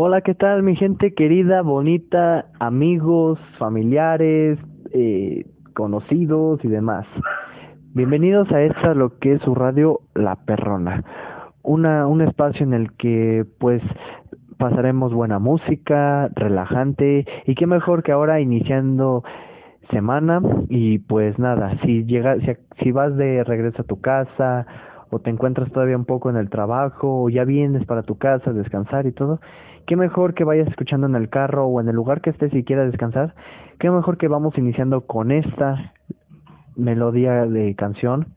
Hola, ¿qué tal mi gente querida, bonita, amigos, familiares, eh, conocidos y demás? Bienvenidos a esta lo que es su radio La Perrona. Una, un espacio en el que pues pasaremos buena música, relajante y qué mejor que ahora iniciando semana y pues nada, si llegas, si, si vas de regreso a tu casa o te encuentras todavía un poco en el trabajo o ya vienes para tu casa a descansar y todo, qué mejor que vayas escuchando en el carro o en el lugar que estés y quieras descansar, qué mejor que vamos iniciando con esta melodía de canción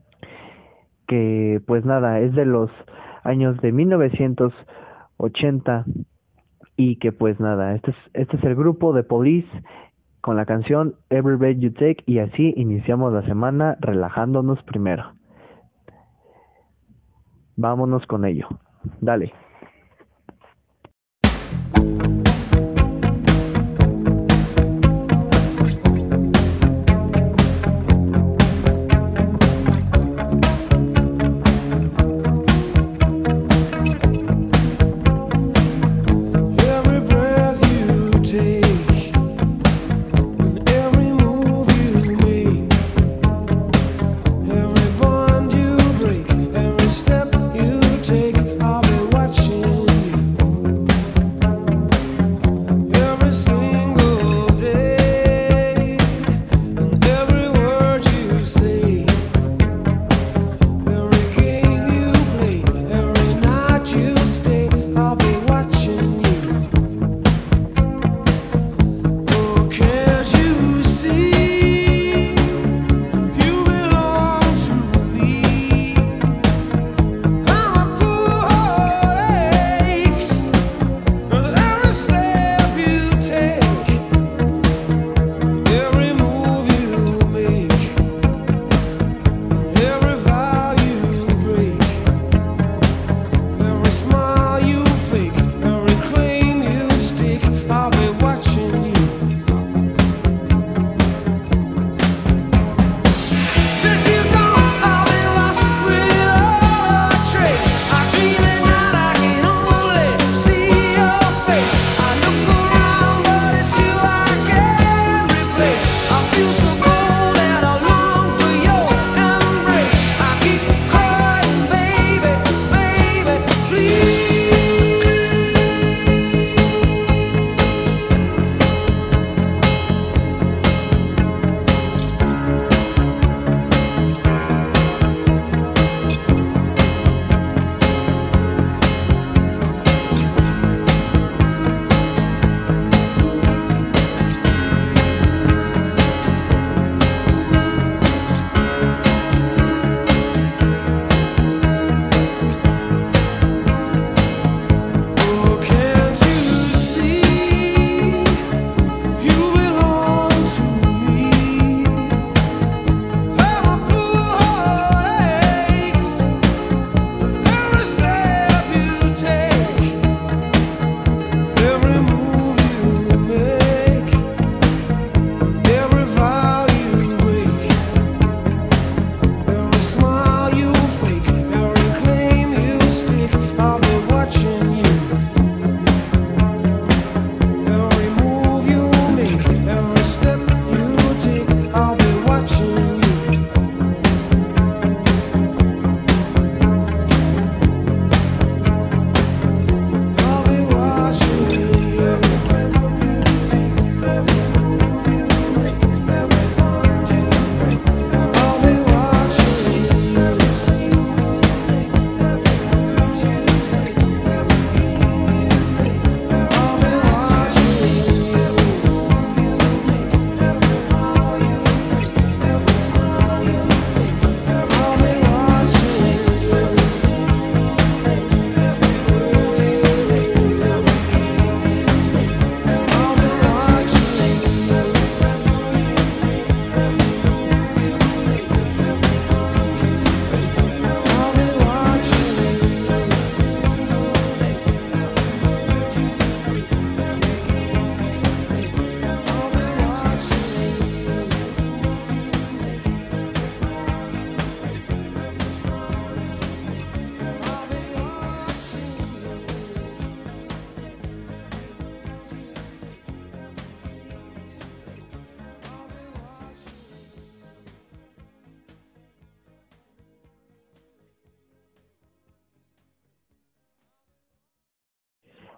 que pues nada, es de los años de 1980 y que pues nada, este es, este es el grupo de Police con la canción Every Breath You Take y así iniciamos la semana relajándonos primero. Vámonos con ello. Dale.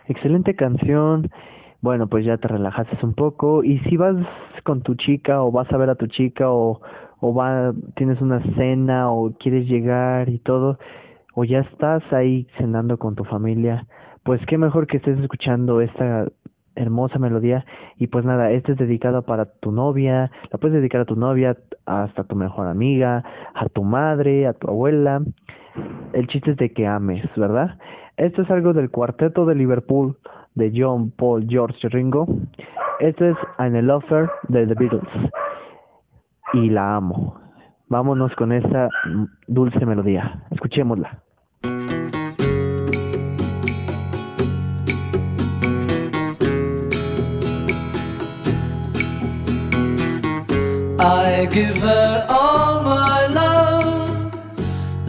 Excelente canción. Bueno, pues ya te relajaste un poco y si vas con tu chica o vas a ver a tu chica o o va tienes una cena o quieres llegar y todo o ya estás ahí cenando con tu familia, pues qué mejor que estés escuchando esta hermosa melodía y pues nada, este es dedicado para tu novia, la puedes dedicar a tu novia, hasta tu mejor amiga, a tu madre, a tu abuela. El chiste es de que ames, ¿verdad? Esto es algo del cuarteto de Liverpool de John, Paul, George Ringo. Esto es I'm a Lover de The Beatles. Y la amo. Vámonos con esa dulce melodía. Escuchémosla.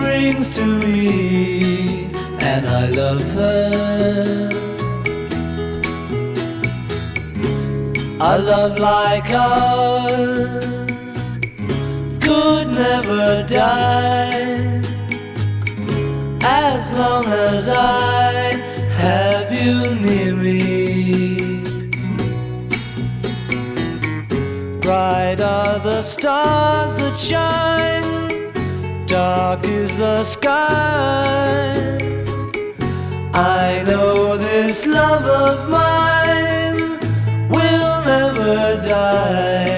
brings to me, and I love her. A love like ours could never die as long as I have you near me. Bright are the stars that shine, dark is the sky. I know this love of mine will never die,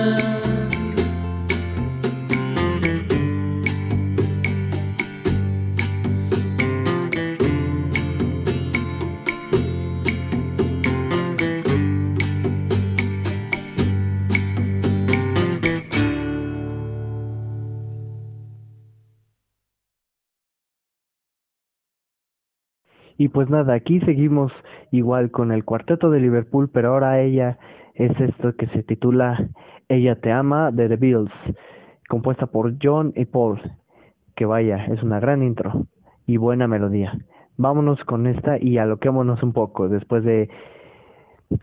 Y pues nada, aquí seguimos igual con el cuarteto de Liverpool, pero ahora ella es esto que se titula Ella te ama de The Beatles, compuesta por John y Paul. Que vaya, es una gran intro y buena melodía. Vámonos con esta y aloquémonos un poco después de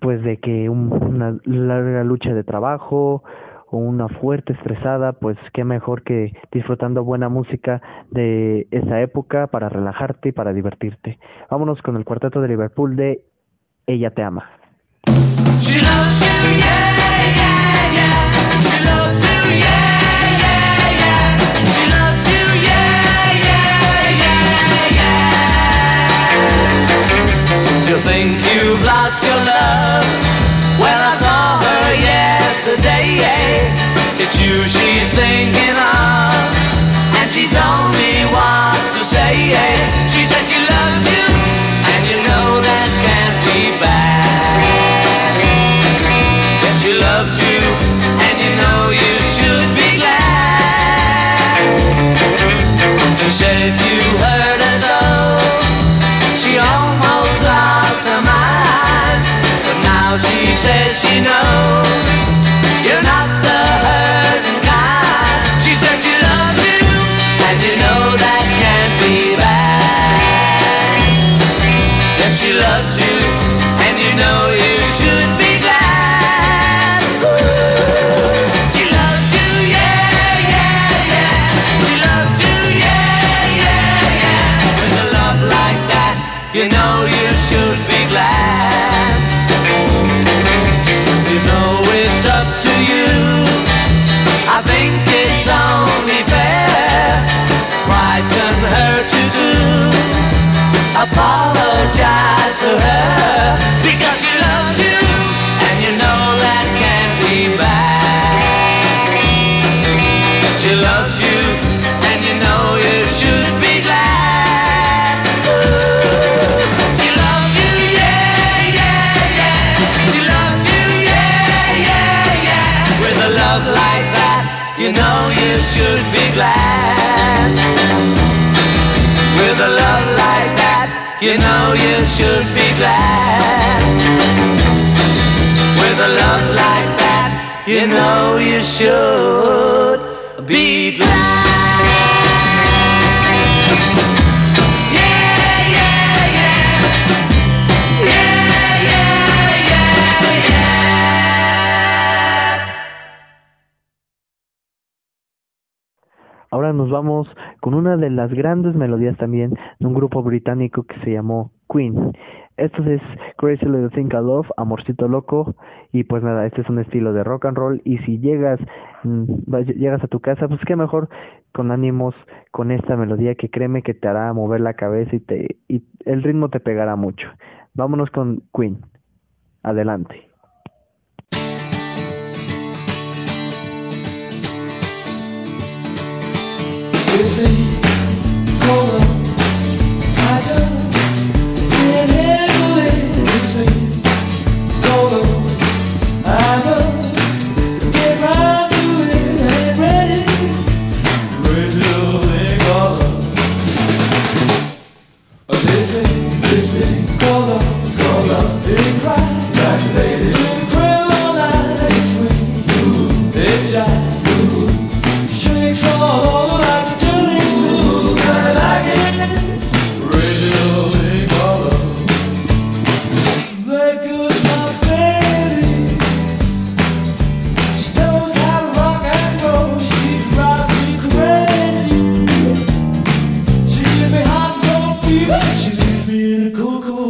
pues de que una larga lucha de trabajo o una fuerte estresada, pues qué mejor que disfrutando buena música de esa época para relajarte y para divertirte. Vámonos con el cuarteto de Liverpool de Ella te ama. You think you've lost your love? Well. It's you she's thinking of, and she told me what to say. She said she loves you, and you know that can't be bad. Yes, she loves you, and you know you should be glad. She said you hurt her so, she almost lost her mind. But now she says she knows you should be glad. With a love like that, you know you should be glad. Ahora nos vamos con una de las grandes melodías también de un grupo británico que se llamó Queen. Esto es Crazy Little Thing I Love, Amorcito Loco, y pues nada, este es un estilo de rock and roll, y si llegas, mm, llegas a tu casa, pues qué mejor con ánimos con esta melodía que créeme que te hará mover la cabeza y, te, y el ritmo te pegará mucho. Vámonos con Queen. Adelante. Listen, you. She's a miracle.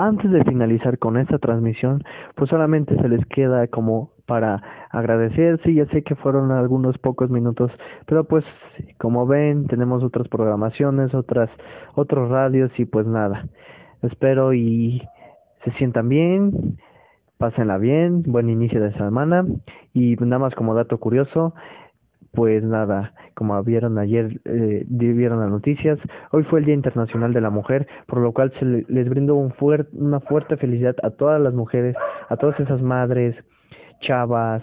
Antes de finalizar con esta transmisión, pues solamente se les queda como para agradecer, sí, ya sé que fueron algunos pocos minutos, pero pues como ven, tenemos otras programaciones, otras otros radios y pues nada. Espero y se sientan bien, pásenla bien, buen inicio de semana y nada más como dato curioso, pues nada, como vieron ayer, eh, vieron las noticias, hoy fue el Día Internacional de la Mujer, por lo cual se le- les brindo un una fuerte felicidad a todas las mujeres, a todas esas madres, chavas,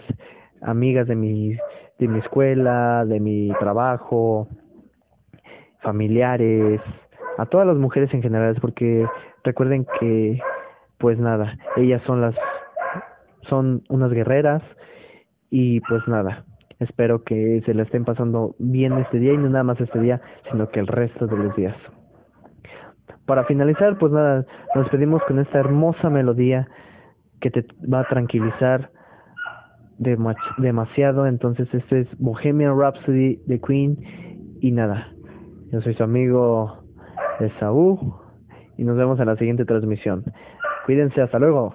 amigas de mi, de mi escuela, de mi trabajo, familiares, a todas las mujeres en general, porque recuerden que, pues nada, ellas son las, son unas guerreras y pues nada, espero que se la estén pasando bien este día y no nada más este día, sino que el resto de los días. Para finalizar, pues nada, nos despedimos con esta hermosa melodía que te va a tranquilizar dema- demasiado. Entonces, este es Bohemian Rhapsody de Queen. Y nada, yo soy su amigo Esaú y nos vemos en la siguiente transmisión. Cuídense, hasta luego.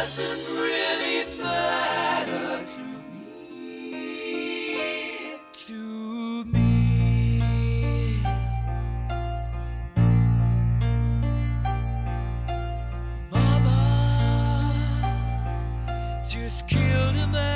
Doesn't really matter to me. To me. Mama just killed a man,